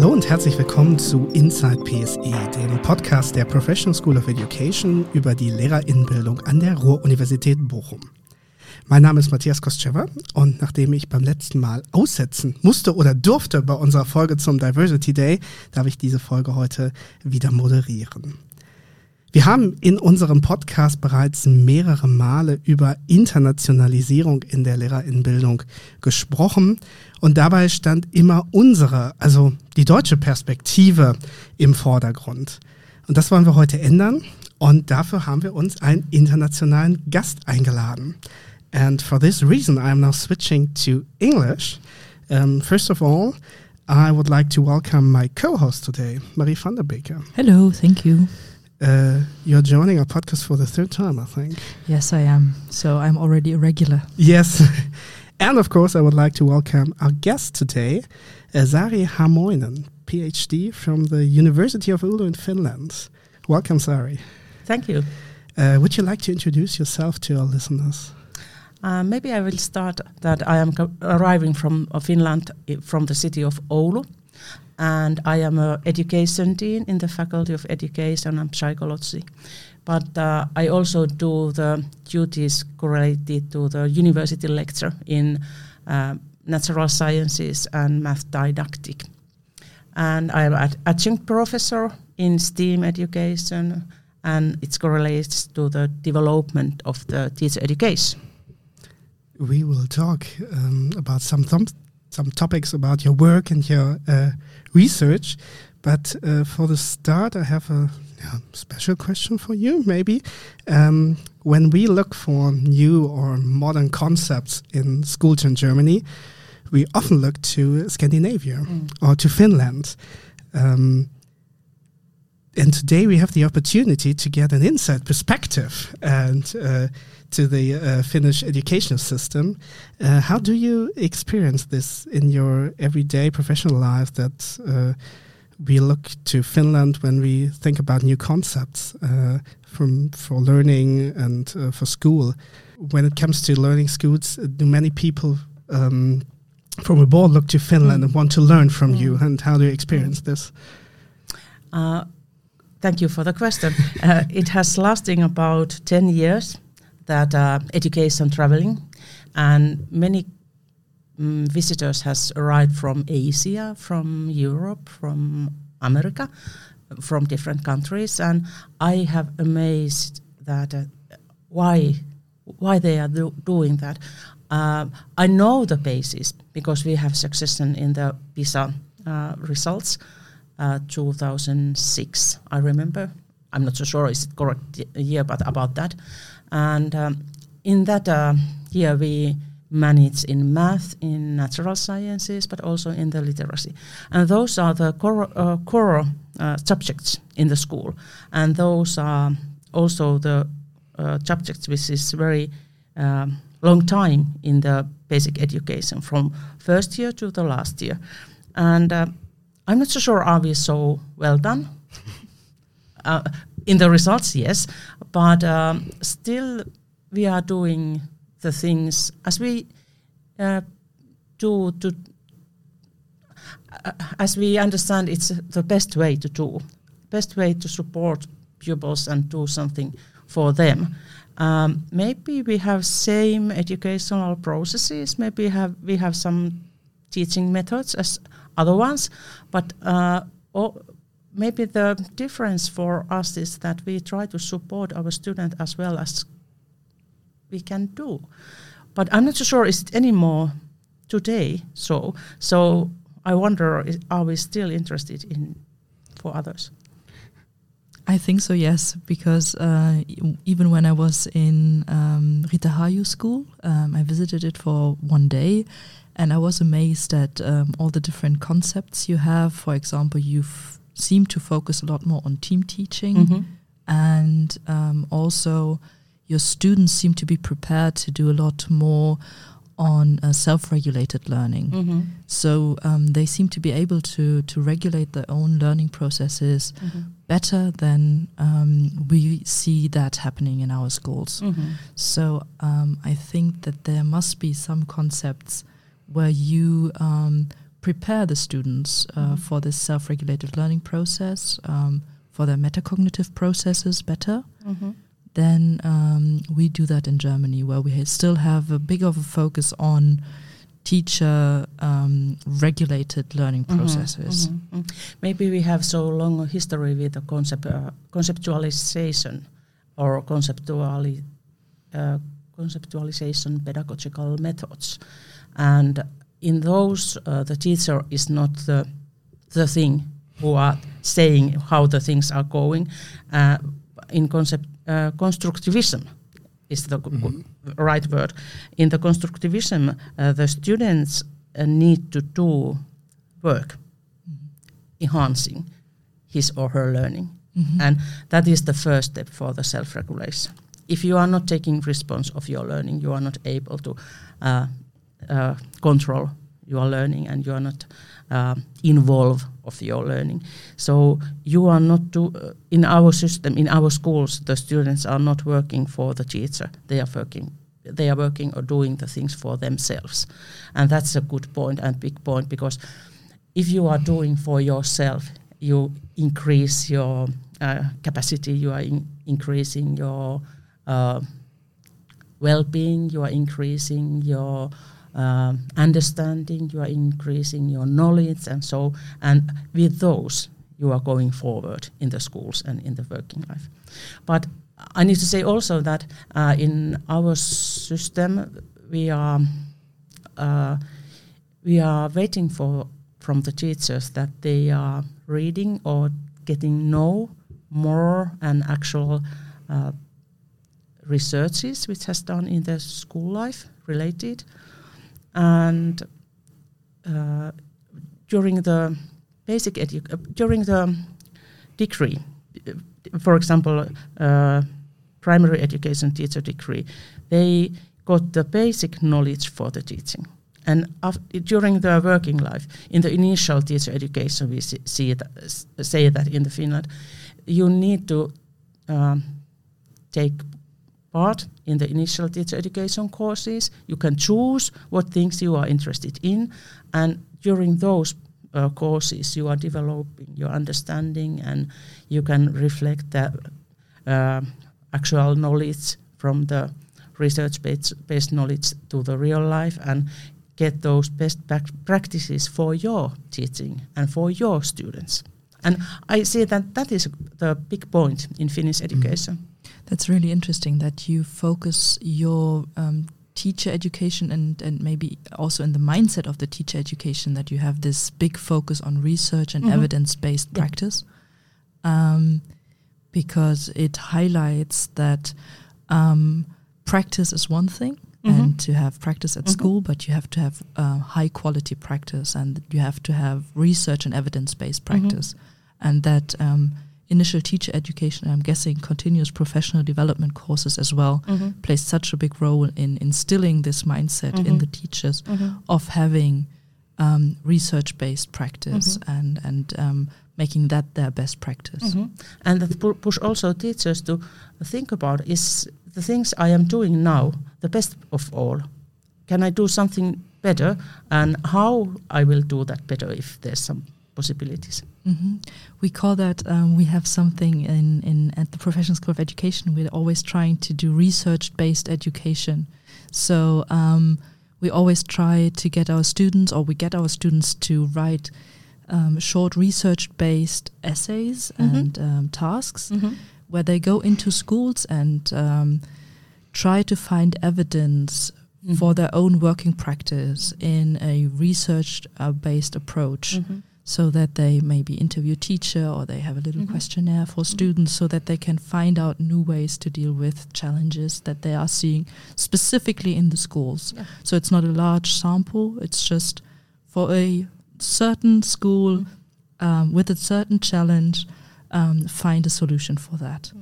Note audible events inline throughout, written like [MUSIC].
Hallo und herzlich willkommen zu Inside PSE, dem Podcast der Professional School of Education über die Lehrerinnenbildung an der Ruhr-Universität Bochum. Mein Name ist Matthias Kostschewa und nachdem ich beim letzten Mal aussetzen musste oder durfte bei unserer Folge zum Diversity Day, darf ich diese Folge heute wieder moderieren. Wir haben in unserem Podcast bereits mehrere Male über Internationalisierung in der Lehrerinnenbildung gesprochen und dabei stand immer unsere, also die deutsche Perspektive im Vordergrund. Und das wollen wir heute ändern und dafür haben wir uns einen internationalen Gast eingeladen. And for this reason, I am now switching to English. Um, first of all, I would like to welcome my co-host today, Marie van der Beeke. Hello, thank you. Uh, you're joining our podcast for the third time, I think. Yes, I am. So I'm already a regular. Yes. [LAUGHS] and of course, I would like to welcome our guest today, uh, Sari Harmoinen, PhD from the University of Oulu in Finland. Welcome, Sari. Thank you. Uh, would you like to introduce yourself to our listeners? Uh, maybe I will start that I am arriving from uh, Finland, from the city of Oulu, and I am an education dean in the Faculty of Education and Psychology. But uh, I also do the duties correlated to the university lecture in uh, natural sciences and math didactic. And I am an adjunct professor in STEAM education, and it's correlated to the development of the teacher education we will talk um, about some th some topics about your work and your uh, research. But uh, for the start, I have a yeah, special question for you. Maybe um, when we look for new or modern concepts in schools in Germany, we often look to Scandinavia mm. or to Finland. Um, and today we have the opportunity to get an inside perspective and uh, to the uh, Finnish educational system. Uh, how do you experience this in your everyday professional life? That uh, we look to Finland when we think about new concepts uh, from for learning and uh, for school. When it comes to learning schools, do many people um, from abroad look to Finland mm. and want to learn from mm. you? And how do you experience this? Uh, thank you for the question. uh, it has lasting about 10 years that uh, education traveling and many um, visitors has arrived from Asia, from Europe, from America, from different countries, and I have amazed that uh, why why they are do doing that. Uh, I know the basis because we have succession in the PISA uh, results. Uh, 2006, I remember. I'm not so sure is it correct year, but about that. And um, in that uh, year, we manage in math, in natural sciences, but also in the literacy. And those are the core, uh, core uh, subjects in the school. And those are also the uh, subjects which is very um, long time in the basic education from first year to the last year. And uh, I'm not so sure are we so well done. [LAUGHS] Uh, in the results, yes, but um, still we are doing the things as we uh, do to uh, as we understand it's the best way to do best way to support pupils and do something for them. Um, maybe we have same educational processes maybe have we have some teaching methods as other ones but uh, maybe the difference for us is that we try to support our student as well as we can do. But I'm not so sure is it anymore today. So so I wonder are we still interested in for others? I think so, yes, because uh, even when I was in um, Rita Hayu school, um, I visited it for one day, and I was amazed at um, all the different concepts you have. For example, you've seem to focus a lot more on team teaching, mm-hmm. and um, also your students seem to be prepared to do a lot more on uh, self-regulated learning. Mm-hmm. So um, they seem to be able to to regulate their own learning processes mm-hmm. better than um, we see that happening in our schools. Mm-hmm. So um, I think that there must be some concepts where you um, prepare the students uh, Mhm. for this self-regulated learning process, um, for their metacognitive processes better, Mhm. then um, we do that in Germany, where we ha- still have a big of a focus on teacher um, regulated learning Mhm, processes. mhm, mhm. Maybe we have so long a history with the concept, uh, conceptualization or conceptuali, uh, conceptualization pedagogical methods, and in those uh, the teacher is not the the thing who are saying how the things are going. Uh, in concept uh, constructivism is the g- g- right word. In the constructivism, uh, the students uh, need to do work enhancing his or her learning. Mhm. And that is the first step for the self regulation. If you are not taking response of your learning, you are not able to uh, uh, control your learning and you are not uh, involved of your learning. So you are not uh, in our system, in our schools, the students are not working for the teacher. They are working they are working or doing the things for themselves. And that's a good point and big point because if you are doing for yourself, you increase your uh, capacity, you are in increasing your uh, well-being, you are increasing your um, understanding, you are increasing your knowledge, and so. And with those, you are going forward in the schools and in the working life. But I need to say also that uh, in our system, we are uh, we are waiting for from the teachers that they are reading or getting know more and actual uh, researches which has done in their school life related and uh, during the basic edu- uh, during the degree for example uh, primary education teacher degree they got the basic knowledge for the teaching. And during their working life, in the initial teacher education, we see, see that, say that in the Finland, you need to um, take part in the initial teacher education courses. You can choose what things you are interested in, and during those uh, courses, you are developing your understanding, and you can reflect the uh, actual knowledge from the research-based knowledge to the real life, and get those best prac- practices for your teaching and for your students. And I see that that is the big point in Finnish education. That's really interesting that you focus your um, teacher education and, and maybe also in the mindset of the teacher education that you have this big focus on research and Mhm. evidence based Yeah. practice. Um, because it highlights that um, practice is one thing Mhm. and to have practice at Mhm. school, but you have to have uh, high quality practice and you have to have research and evidence based Mhm. practice. And that um, initial teacher education, I'm guessing continuous professional development courses as well, Mhm. plays such a big role in instilling this mindset in Mhm. the teachers Mhm. of having um, research based practice Mhm. and, and um, making that their best practice. Mhm. And that push also teachers to think about is the things I am doing now the best of all? Can I do something better? And how I will do that better if there's some possibilities. hmm We call that um, we have something in, in at the Professional School of Education. We're always trying to do research based education. So um, we always try to get our students, or we get our students to write um, short research based essays Mhm. and um, tasks where they go into schools and um, try to find evidence Mhm. for their own working practice in a research uh, based approach Mhm. So that they maybe interview teacher or they have a little Mhm. questionnaire for students so that they can find out new ways to deal with challenges that they are seeing specifically in the schools. Yeah. so it's not a large sample it's just for a certain school Mm. um, with a certain challenge um, find a solution for that.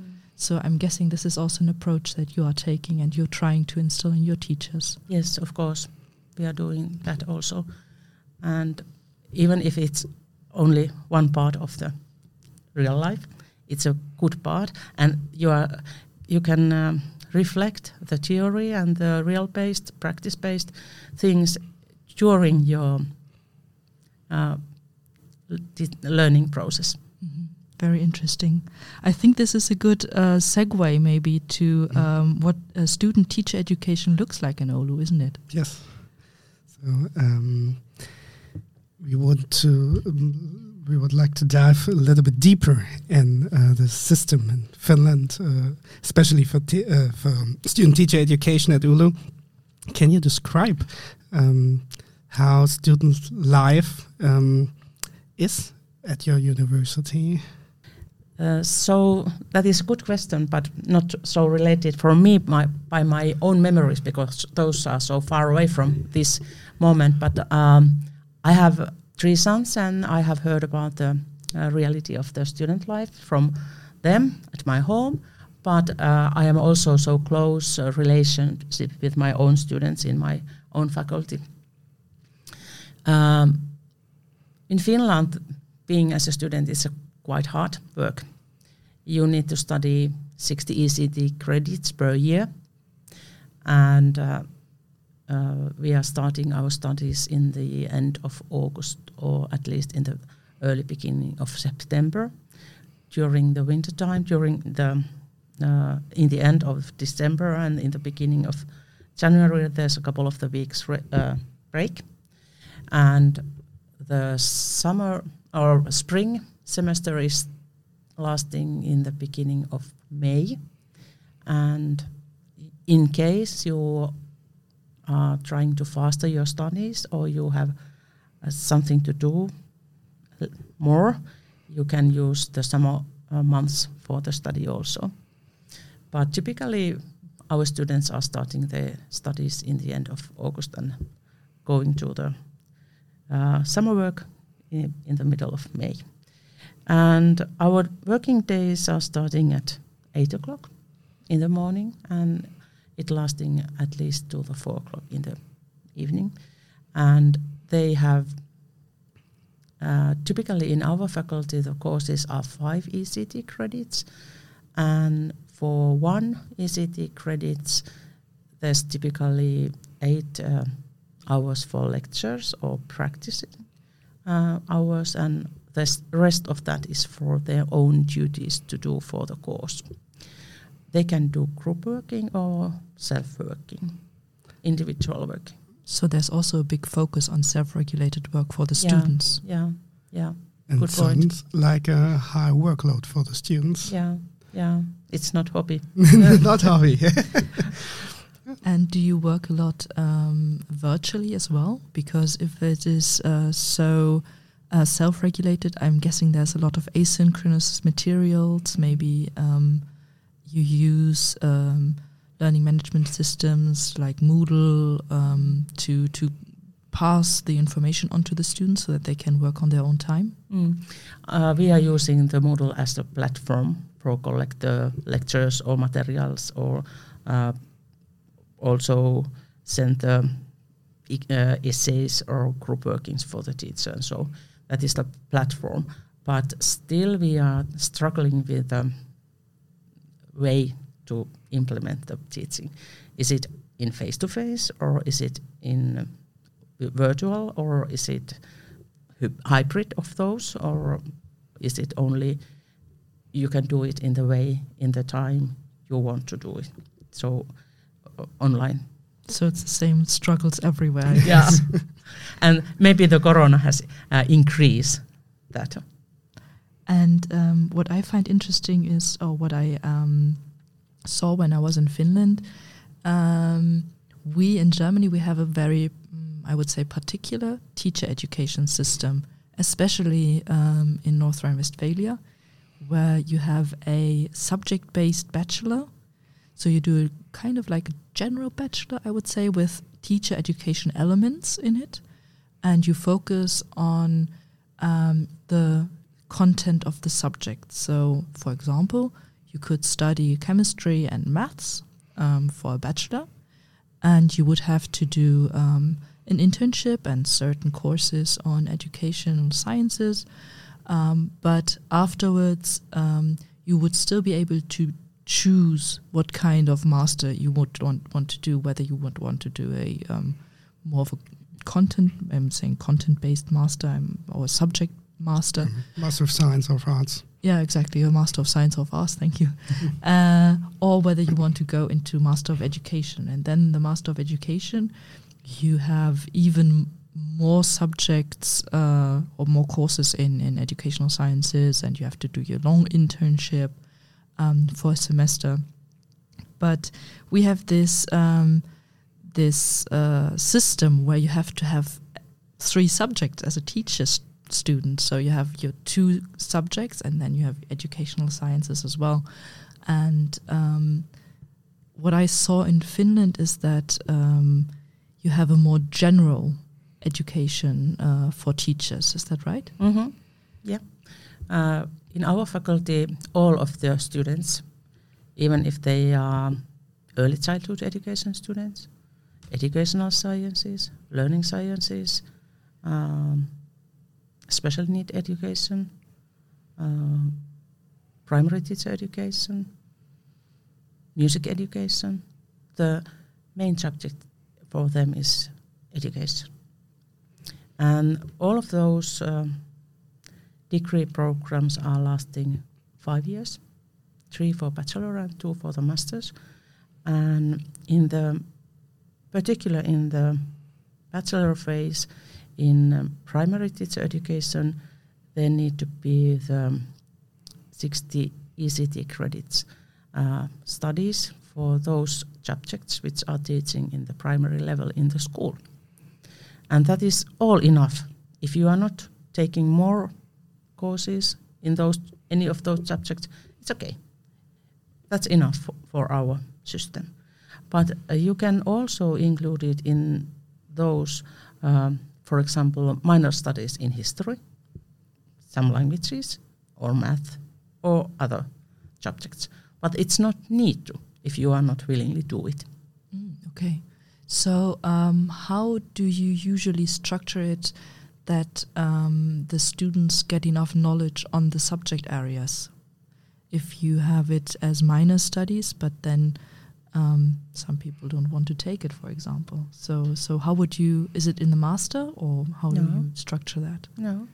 So i'm guessing this is also an approach that you are taking and you're trying to instill in your teachers. Yes, of course, we are doing that also, and even if it's only one part of the real life, it's a good part, and you are you can um, reflect the theory and the real based, practice based things during your uh, learning process. Mm-hmm. Very interesting. I think this is a good uh, segue, maybe, to mm-hmm. um, what student teacher education looks like in Oulu, isn't it? Yes. So um, we want to. Um, we would like to dive a little bit deeper in uh, the system in Finland, uh, especially for uh, for student teacher education at Oulu. Can you describe um, how student life um, is at your university? Uh, so that is a good question, but not so related for me my, by my own memories because those are so far away from this moment. But um, I have three sons, and I have heard about the uh, reality of the student life from them at my home. But uh, I am also so close uh, relationship with my own students in my own faculty. Um, in Finland, being as a student is a quite hard work. You need to study 60 ECT credits per year, and uh, we are starting our studies in the end of August, or at least in the early beginning of September. During the winter time, during the uh, in the end of December and in the beginning of January, there's a couple of the weeks uh, break, and the summer or spring semester is lasting in the beginning of May. And in case you are trying to faster your studies or you have uh, something to do more, you can use the summer uh, months for the study also. But typically, our students are starting their studies in the end of August and going to the uh, summer work in, in, the middle of May. And our working days are starting at 8 o'clock in the morning and it lasting at least till the 4 o'clock in the evening. And they have uh, typically in our faculty, the courses are five ECT credits, and for one ECT credits, there's typically eight uh, hours for lectures or practice uh, hours, and the rest of that is for their own duties to do for the course. They can do group working or self working, individual working. So there's also a big focus on self regulated work for the yeah, students. Yeah, yeah. And Good sounds point. like a high workload for the students. Yeah, yeah. It's not hobby. [LAUGHS] not hobby. [LAUGHS] And do you work a lot um, virtually as well? Because if it is uh, so uh, self-regulated, I'm guessing there's a lot of asynchronous materials. Maybe um, you use um, learning management systems like Moodle um, to to pass the information onto the students so that they can work on their own time. Mm. Uh, we are using the Moodle as a platform for collect the lectures or materials or uh, also send the uh, essays or group workings for the teacher. And so that is the platform. But still, we are struggling with the way to implement the teaching. Is it in face to face, or is it in virtual, or is it hybrid of those, or is it only you can do it in the way, in the time you want to do it? So online. So it's the same struggles everywhere. yeah, [LAUGHS] and maybe the corona has uh, increased that. And um, what I find interesting is, or what I um, saw when I was in Finland, um, we in Germany we have a very, mm, I would say, particular teacher education system, especially um, in North Rhine-Westphalia, where you have a subject-based bachelor. So you do kind of like a general bachelor, I would say, with teacher education elements in it, and you focus on um, the content of the subject. So, for example, you could study chemistry and maths um, for a bachelor, and you would have to do um, an internship and certain courses on educational sciences. Um, but afterwards, um, you would still be able to choose what kind of master you would want, want to do, whether you would want to do a um, more of a content. I'm saying content-based master or a subject master. Mhm. Master of Science or Arts. Yeah, exactly. A Master of Science of Arts, thank you. uh, or whether you want to go into Master of Education. And then the Master of Education, you have even more subjects uh, or more courses in, in educational sciences, and you have to do your long internship um, for a semester. But we have this um, this uh, system where you have to have three subjects as a teacher st- student. So you have your two subjects, and then you have educational sciences as well. And um, what I saw in Finland is that um, you have a more general education uh, for teachers. Is that right? Mm-hmm. Yeah. Uh, in our faculty, all of the students, even if they are early childhood education students, educational sciences, learning sciences, um, special need education, um, primary teacher education, music education, the main subject for them is education. And all of those um, degree programs are lasting five years, three for bachelor and two for the masters. And in the particular in the bachelor phase in um, primary teacher education, there need to be the 60 ECT credits uh, studies for those subjects which are teaching in the primary level in the school. And that is all enough. If you are not taking more courses in those any of those subjects, it's okay. That's enough for, for our system. But uh, you can also include it in those, um, for example, minor studies in history, some languages, or math, or other subjects. But it's not need to if you are not willingly do it. Mm, okay. So, um, how do you usually structure it that um, the students get enough knowledge on the subject areas? If you have it as minor studies, but then um, some people don't want to take it, for example. So, so how would you? Is it in the master, or how do you structure that? No.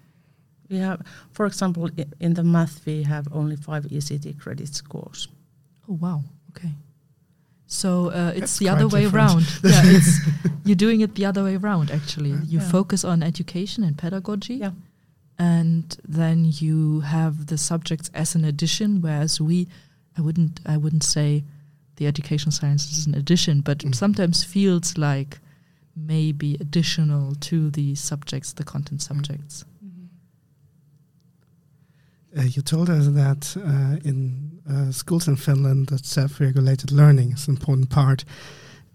We have, for example, in the math, we have only five ECT credits course. Oh wow. Okay. So uh, it's That's the other quite way different. around. yeah, [LAUGHS] it's you're doing it the other way around. Actually, you Yeah. focus on education and pedagogy, Yeah. and then you have the subjects as an addition. Whereas we, I wouldn't, I wouldn't say the education sciences is an addition, but Mm. sometimes feels like maybe additional to the subjects, the content Mm. subjects. Uh, you told us that uh, in uh, schools in Finland, that self-regulated learning is an important part.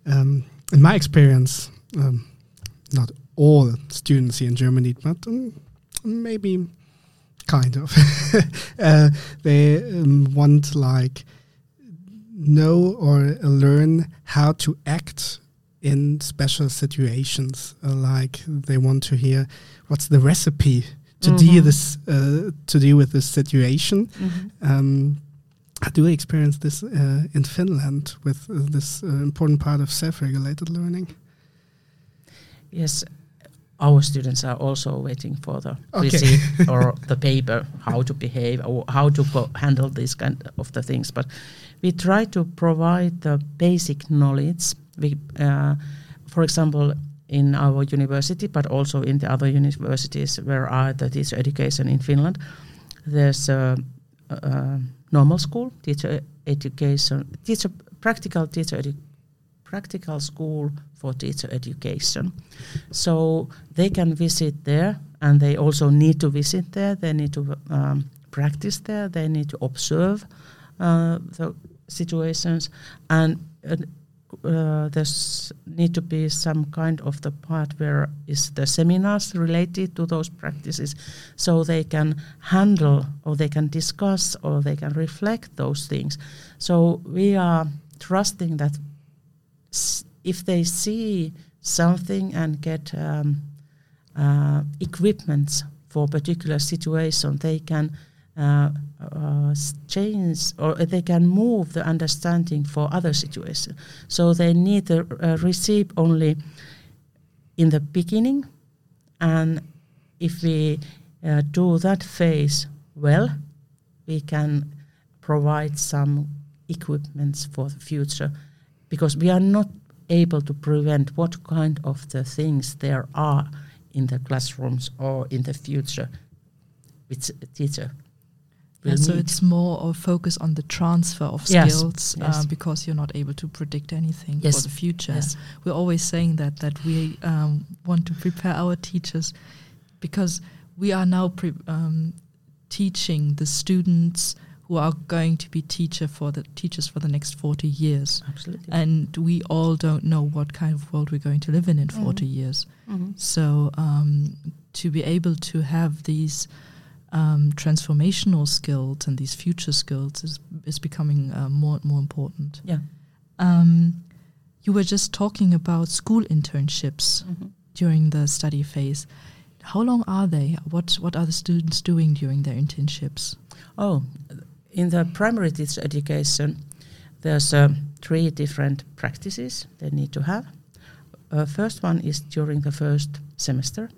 Um, in my experience, um, not all students here in Germany, but um, maybe kind of, [LAUGHS] uh, they um, want like know or learn how to act in special situations. Uh, like they want to hear what's the recipe to deal Mhm. this uh, to deal with this situation. Um, how do experience this uh, in Finland with uh, this uh, important part of self-regulated learning? Yes, our students are also waiting for the Okay. receipt [LAUGHS] or the paper, how to behave or how to handle these kind of the things. But we try to provide the basic knowledge. We, uh, for example, in our university, but also in the other universities where are the teacher education in Finland, there's a, a normal school teacher education, teacher practical teacher practical school for teacher education. So they can visit there, and they also need to visit there. They need to um, practice there. They need to observe uh, the situations, and uh, uh, there's need to be some kind of the part where is the seminars related to those practices, so they can handle or they can discuss or they can reflect those things. So we are trusting that if they see something and get um, uh, equipments for particular situation, they can uh, uh, change or they can move the understanding for other situations. So they need to uh, receive only in the beginning, and if we uh, do that phase well, we can provide some equipments for the future. Because we are not able to prevent what kind of the things there are in the classrooms or in the future with teacher yeah, so it's more of focus on the transfer of yes, skills yes. Uh, because you're not able to predict anything yes. for the future. We're always saying that that we um, want to prepare our teachers because we are now um, teaching the students who are going to be teacher for the teachers for the next 40 years. Absolutely. And we all don't know what kind of world we're going to live in in mm -hmm. 40 years. Mm -hmm. So um, to be able to have these um, transformational skills and these future skills is, is becoming uh, more and more important. Yeah. Um, you were just talking about school internships mm -hmm. during the study phase. How long are they? What what are the students doing during their internships? Oh, in the primary teacher education, there's uh, three different practices they need to have. Uh, first one is during the first semester,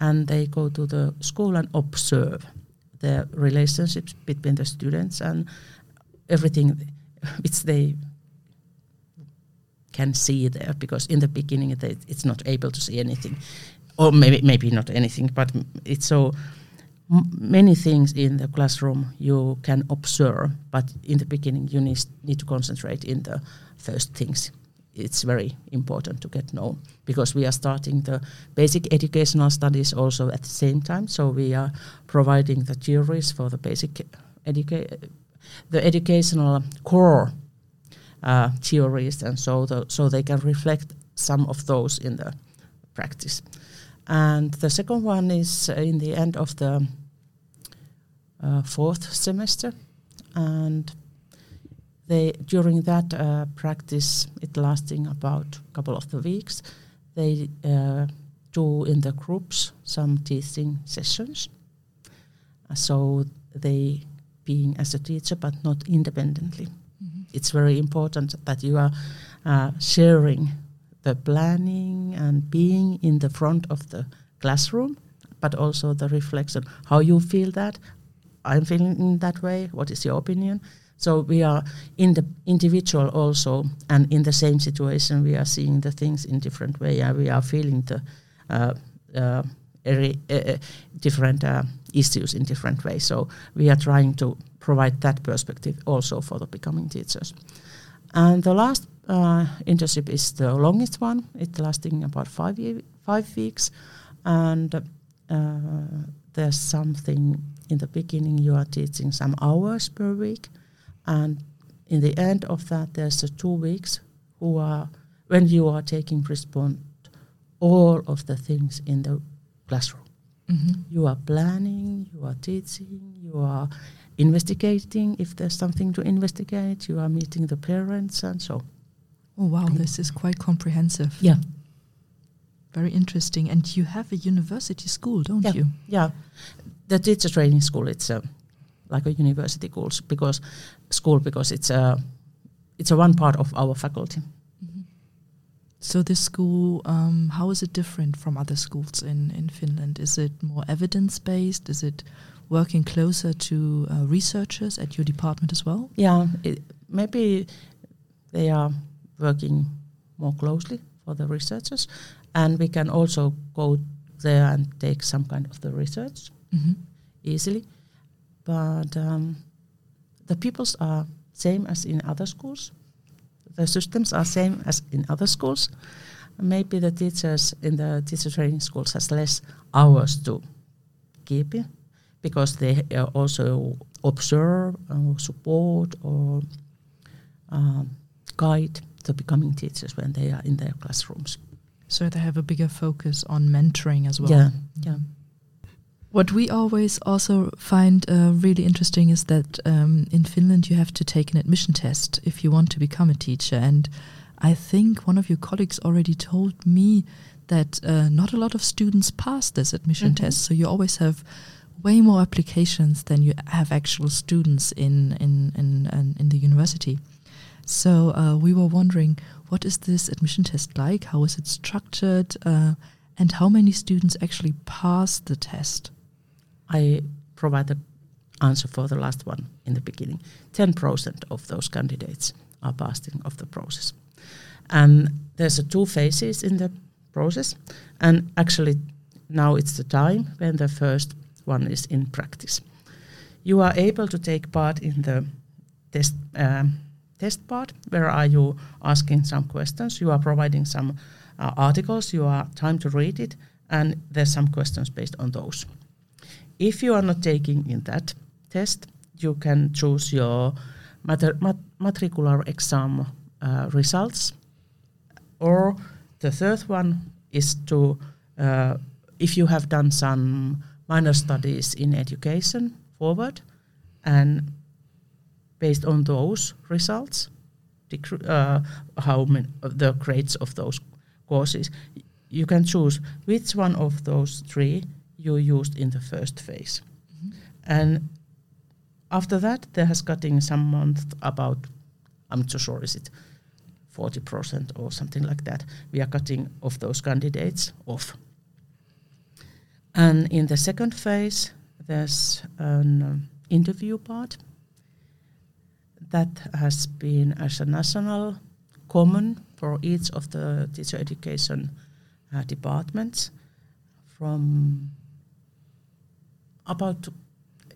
and they go to the school and observe the relationships between the students and everything. [LAUGHS] Which they can see there because in the beginning it's not able to see anything. Or maybe maybe not anything but it's so many things in the classroom you can observe but in the beginning you need, need to concentrate in the first things it's very important to get known because we are starting the basic educational studies also at the same time. So we are providing the theories for the basic education, the educational core uh, theories, and so the, so they can reflect some of those in the practice. And the second one is in the end of the uh, fourth semester, and they during that uh, practice, it lasting about a couple of the weeks, they uh, do in the groups some teaching sessions. Uh, so they being as a teacher, but not independently. Mm -hmm. It's very important that you are uh, sharing the planning and being in the front of the classroom, but also the reflection how you feel that. I'm feeling in that way. What is your opinion? So we are in the individual also, and in the same situation, we are seeing the things in different way, and we are feeling the uh, uh, eri, uh, different uh, issues in different ways. So we are trying to provide that perspective also for the becoming teachers. And the last uh, internship is the longest one. It's lasting about five five weeks, and uh, there's something in the beginning. You are teaching some hours per week and in the end of that, there's the two weeks who are when you are taking response all of the things in the classroom. Mm-hmm. You are planning, you are teaching, you are investigating if there's something to investigate, you are meeting the parents and so. Oh wow, this is quite comprehensive. Yeah. Very interesting. And you have a university school, don't yeah. you? Yeah. The teacher training school, it's a like a university schools because school because it's a it's a one part of our faculty. Mm-hmm. So this school, um, how is it different from other schools in in Finland? Is it more evidence based? Is it working closer to uh, researchers at your department as well? Yeah, it, maybe they are working more closely for the researchers, and we can also go there and take some kind of the research mm-hmm. easily but um, the pupils are same as in other schools. The systems are same as in other schools. Maybe the teachers in the teacher training schools has less hours to keep it because they also observe or support or um, guide the becoming teachers when they are in their classrooms. So they have a bigger focus on mentoring as well. Yeah, yeah. What we always also find uh, really interesting is that um, in Finland you have to take an admission test if you want to become a teacher. And I think one of your colleagues already told me that uh, not a lot of students pass this admission mm -hmm. test. So you always have way more applications than you have actual students in in in, in the university. So uh, we were wondering what is this admission test like? How is it structured? Uh, and how many students actually pass the test? I provide the answer for the last one in the beginning. 10% of those candidates are passing of the process. And there's a two phases in the process. And actually, now it's the time when the first one is in practice. You are able to take part in the test um, test part, where are you asking some questions, you are providing some uh, articles, you are time to read it, and there's some questions based on those. If you are not taking in that test, you can choose your mater- mat- matricular exam uh, results, or the third one is to uh, if you have done some minor studies in education forward and based on those results uh, how many the grades of those courses you can choose which one of those three you used in the first phase mm-hmm. and after that there has gotten some month about i'm not sure is it 40% or something like that we are cutting off those candidates off and in the second phase, there's an um, interview part that has been as a national common for each of the teacher education uh, departments from about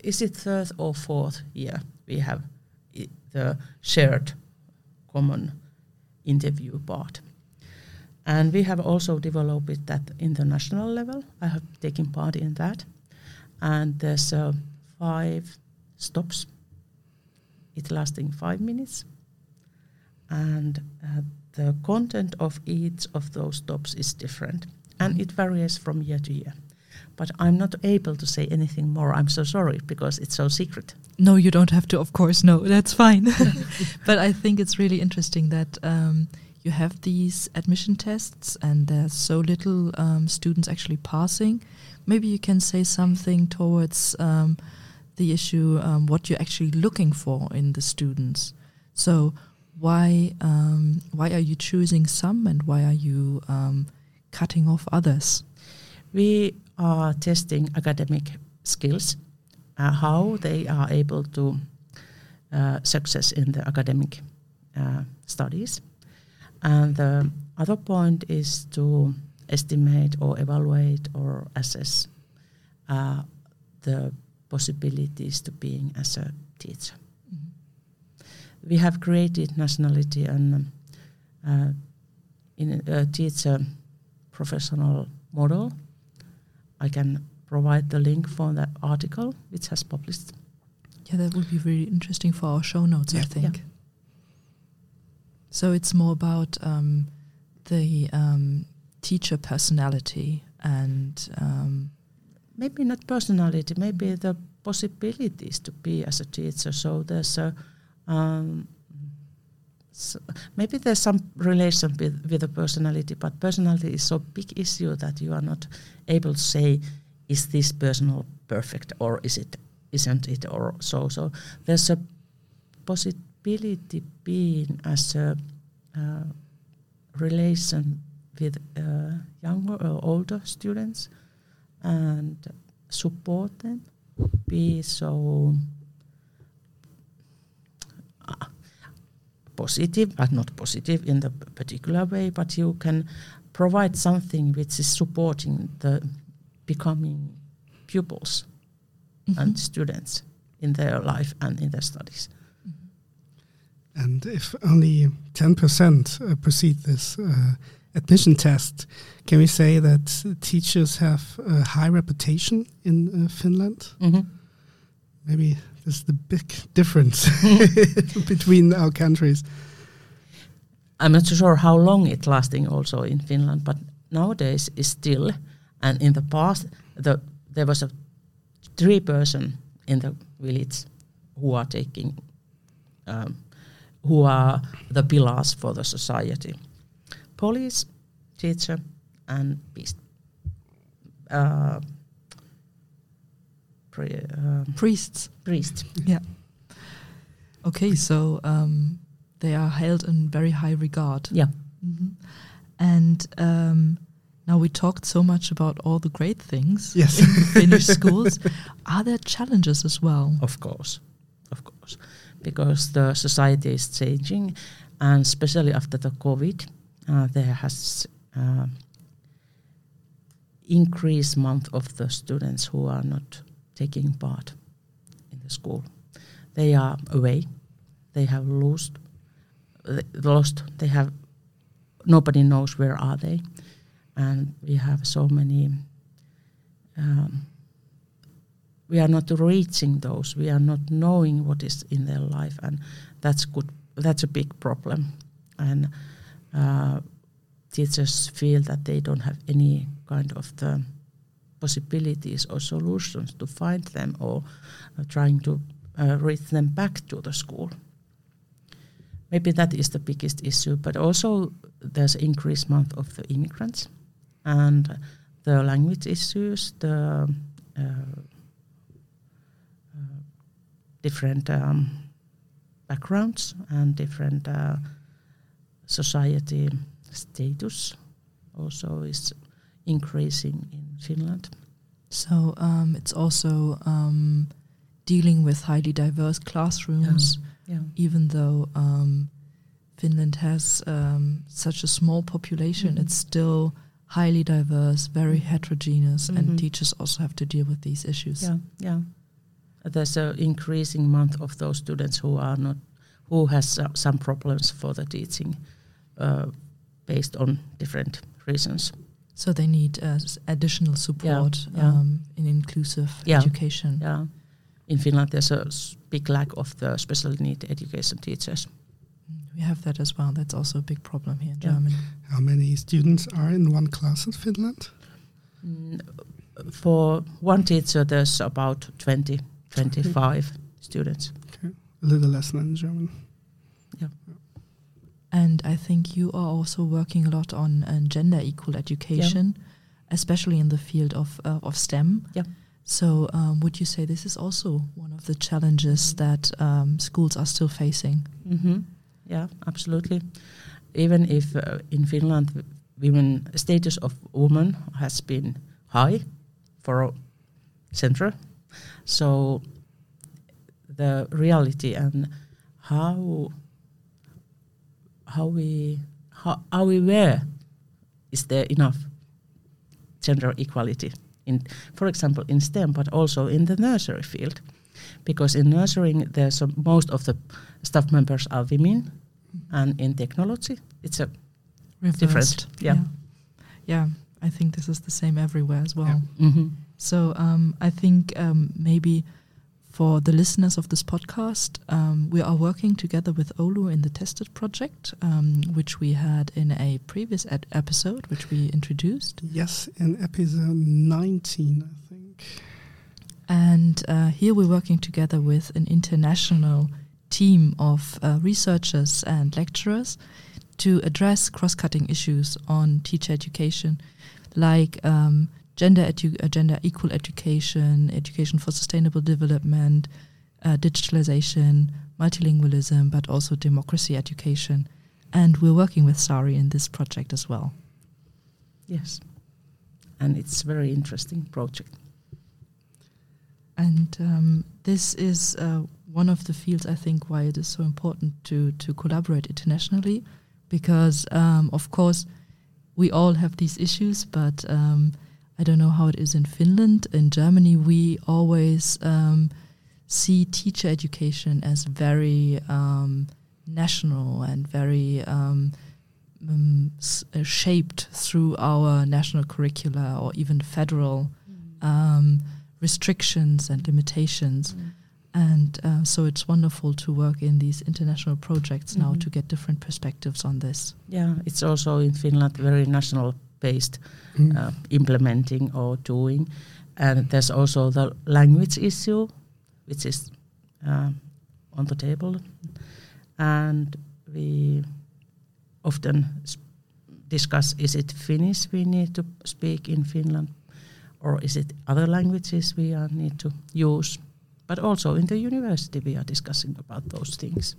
is it third or fourth year we have the shared common interview part and we have also developed that international level. I have taken part in that. And there's uh, five stops. It's lasting five minutes. And uh, the content of each of those stops is different. And it varies from year to year. But I'm not able to say anything more. I'm so sorry because it's so secret. No, you don't have to, of course. No, that's fine. [LAUGHS] [LAUGHS] but I think it's really interesting that. Um, you have these admission tests and there's so little um, students actually passing, maybe you can say something towards um, the issue um, what you're actually looking for in the students. So why um, why are you choosing some and why are you um, cutting off others? We are testing academic skills, uh, how they are able to uh, success in the academic uh, studies and the other point is to estimate or evaluate or assess uh, the possibilities to being as a teacher. Mm-hmm. We have created nationality and uh, in a teacher professional model. I can provide the link for that article which has published. Yeah, that would be really interesting for our show notes, yeah. I think. Yeah. So it's more about um, the um, teacher personality and um, maybe not personality, maybe the possibilities to be as a teacher. So there's a um, maybe there's some relation with, with the personality, but personality is so big issue that you are not able to say, is this personal perfect or is it isn't it or so so. There's a possibility being as a uh, relation with uh, younger or older students and support them, be so uh, positive, but not positive in the particular way, but you can provide something which is supporting the becoming pupils mm-hmm. and students in their life and in their studies. And if only 10% uh, proceed this uh, admission test, can we say that teachers have a high reputation in uh, Finland? Mm -hmm. Maybe is the big difference [LAUGHS] between our countries. I'm not sure how long it's lasting also in Finland, but nowadays is still, and in the past, the, there was a three person in the village who are taking um, who are the pillars for the society police, teacher, and beast. Uh, pre, uh, priests. Priests. Yeah. Okay, so um, they are held in very high regard. Yeah. Mhm. And um, now we talked so much about all the great things Yes. in Finnish [LAUGHS] schools. Are there challenges as well? Of course, of course, because the society is changing, and especially after the COVID, uh, there has uh, increased amount of the students who are not taking part in the school. They are away. They have lost. They lost. They have. Nobody knows where are they, and we have so many. Um, we are not reaching those. We are not knowing what is in their life, and that's good. That's a big problem, and uh, teachers feel that they don't have any kind of the possibilities or solutions to find them or uh, trying to uh, reach them back to the school. Maybe that is the biggest issue, but also there's increased amount of the immigrants and the language issues, the uh, uh, different um, backgrounds and different uh, society status also is increasing in Finland. So um, it's also um, dealing with highly diverse classrooms, Yeah. even though um, Finland has um, such a small population, Mhm. it's still highly diverse, very Mhm. heterogeneous, Mhm. and teachers also have to deal with these issues. Yeah, yeah. There's an increasing amount of those students who are not, who has some, some problems for the teaching, uh, based on different reasons. So they need uh, additional support yeah. Um, in inclusive Yeah. education. Yeah, in Finland there's a big lack of the special need education teachers. We have that as well. That's also a big problem here in Yeah. Germany. How many students are in one class in Finland? Mm, For one teacher, there's about 20, 25 [LAUGHS] students. A little less than in German. And I think you are also working a lot on uh, gender equal education, especially in the field of uh, of STEM. Yeah. So, um, would you say this is also one of the challenges that um, schools are still facing? hmm Yeah, absolutely. Even if uh, in Finland, women status of woman has been high for a century, so the reality and how how we how are we aware is there enough gender equality in for example in STEM but also in the nursery field because in nurturing there's a, most of the staff members are women and in technology it's a Reversed. Different, yeah. yeah. Yeah, I think this is the same everywhere as well. Yeah. mhm. So um, I think um, maybe for the listeners of this podcast, um, we are working together with Oulu in the Tested project, um, which we had in a previous ed- episode, which we introduced. Yes, in episode 19, I think. And uh, here we're working together with an international team of uh, researchers and lecturers to address cross cutting issues on teacher education, like um, gender, edu- uh, gender equal education, education for sustainable development, uh, digitalization, multilingualism, but also democracy education. And we're working with Sari in this project as well. yes and it's a very interesting project And um, this is uh, one of the fields I think why it is so important to to collaborate internationally, because um, of course we all have these issues, but um, I don't know how it is in Finland. In Germany, we always um, see teacher education as very um, national and very um, um, s- uh, shaped through our national curricula or even federal um, restrictions and limitations. And uh, so it's wonderful to work in these international projects now Mhm. to get different perspectives on this. yeah it's also in finland very national based Mm. uh, implementing or doing. And there's also the language issue, which is uh, on the table. And we often discuss is it Finnish we need to speak in Finland, or is it other languages we are, need to use? But also in the university, we are discussing about those things.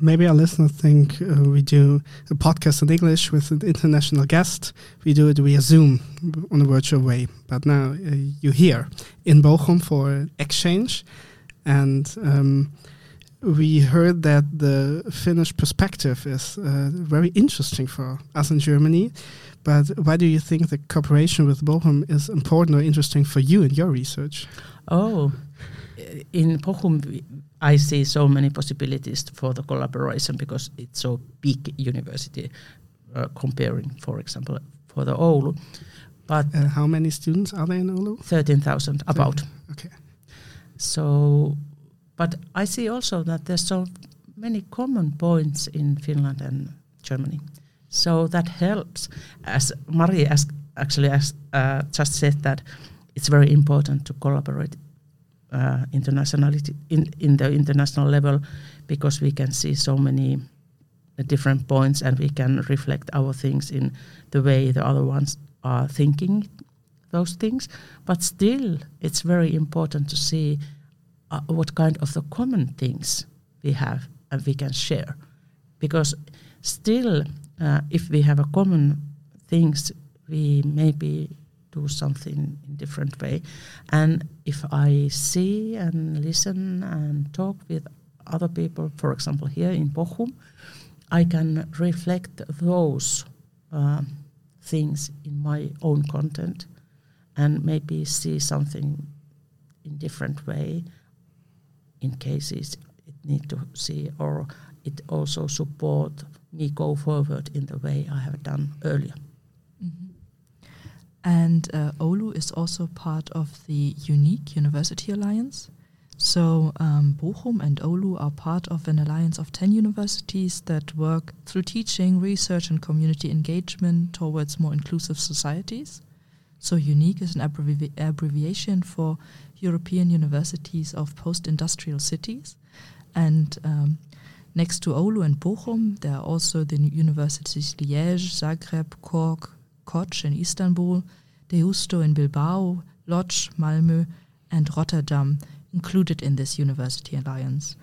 Maybe our listeners think uh, we do a podcast in English with an international guest. We do it via Zoom on a virtual way. But now uh, you're here in Bochum for exchange. And um, we heard that the Finnish perspective is uh, very interesting for us in Germany. But why do you think the cooperation with Bochum is important or interesting for you in your research? Oh, in Bochum, I see so many possibilities for the collaboration because it's so big university uh, comparing, for example, for the Oulu. But uh, how many students are there in Oulu? Thirteen thousand, about. Okay. So, but I see also that there's so many common points in Finland and Germany. So that helps. As Marie as actually as, uh, just said that it's very important to collaborate uh, internationality in, in the international level because we can see so many uh, different points and we can reflect our things in the way the other ones are thinking those things. But still it's very important to see uh, what kind of the common things we have and we can share. Because still uh, if we have a common things we maybe do something in different way. And if I see and listen and talk with other people, for example, here in Bochum, I can reflect those uh, things in my own content and maybe see something in different way in cases it need to see or it also support me go forward in the way I have done earlier. And uh, Oulu is also part of the UNIC University Alliance. So um, Bochum and Oulu are part of an alliance of 10 universities that work through teaching, research, and community engagement towards more inclusive societies. So UNIC is an abbrevi abbreviation for European Universities of Post-Industrial Cities. And um, next to Oulu and Bochum, there are also the universities Liège, Zagreb, Cork, Koç in Istanbul, De Deusto in Bilbao, Lodz, Malmö, and Rotterdam included in this university alliance.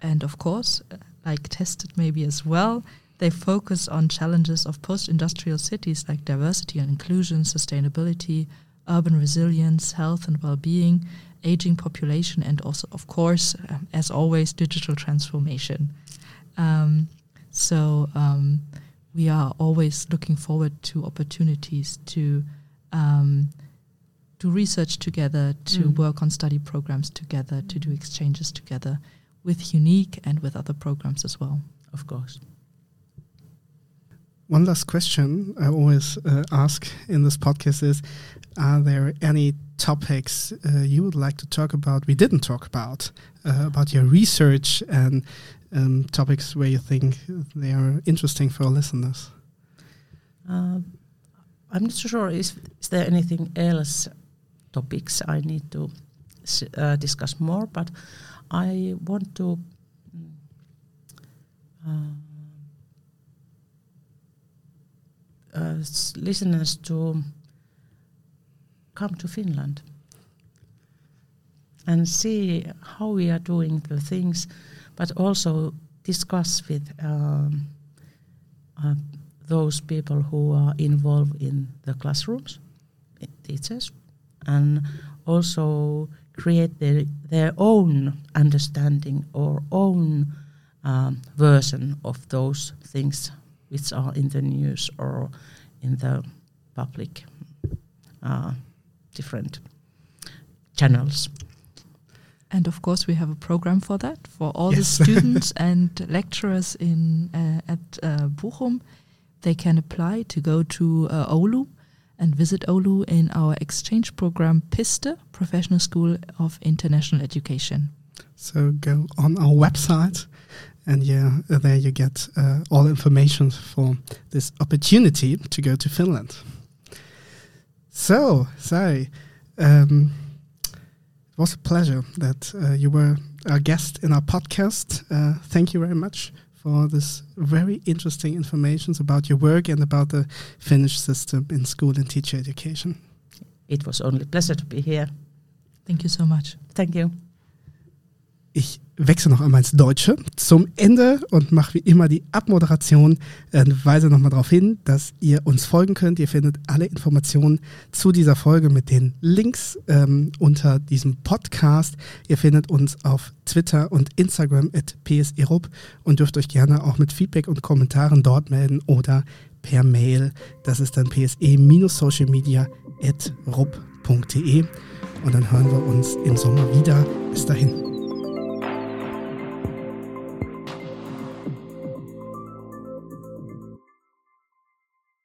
And of course, uh, like tested maybe as well, they focus on challenges of post industrial cities like diversity and inclusion, sustainability, urban resilience, health and well being, aging population, and also, of course, uh, as always, digital transformation. Um, so, um, we are always looking forward to opportunities to um, do research together, to mm. work on study programs together, to do exchanges together with UNIC and with other programs as well. Of course. One last question I always uh, ask in this podcast is Are there any topics uh, you would like to talk about we didn't talk about, uh, about your research and um, topics where you think they are interesting for our listeners? Uh, I'm not sure. Is, is there anything else topics I need to uh, discuss more? But I want to. Uh, uh, listeners to come to Finland and see how we are doing the things but also discuss with um, uh, those people who are involved in the classrooms, teachers, and also create their, their own understanding or own um, version of those things which are in the news or in the public uh, different channels. And of course, we have a program for that for all yes. the [LAUGHS] students and lecturers in uh, at uh, Bochum. They can apply to go to uh, Oulu and visit Oulu in our exchange program PISTE, Professional School of International Education. So go on our website, and yeah, there you get uh, all information for this opportunity to go to Finland. So, Sari. Um, it was a pleasure that uh, you were a guest in our podcast. Uh, thank you very much for this very interesting information about your work and about the Finnish system in school and teacher education. It was only a pleasure to be here. Thank you so much. Thank you. Ich wechsle noch einmal ins Deutsche zum Ende und mache wie immer die Abmoderation. Äh, weise nochmal darauf hin, dass ihr uns folgen könnt. Ihr findet alle Informationen zu dieser Folge mit den Links ähm, unter diesem Podcast. Ihr findet uns auf Twitter und Instagram at pserup und dürft euch gerne auch mit Feedback und Kommentaren dort melden oder per Mail. Das ist dann pse-socialmedia at rup.de und dann hören wir uns im Sommer wieder. Bis dahin.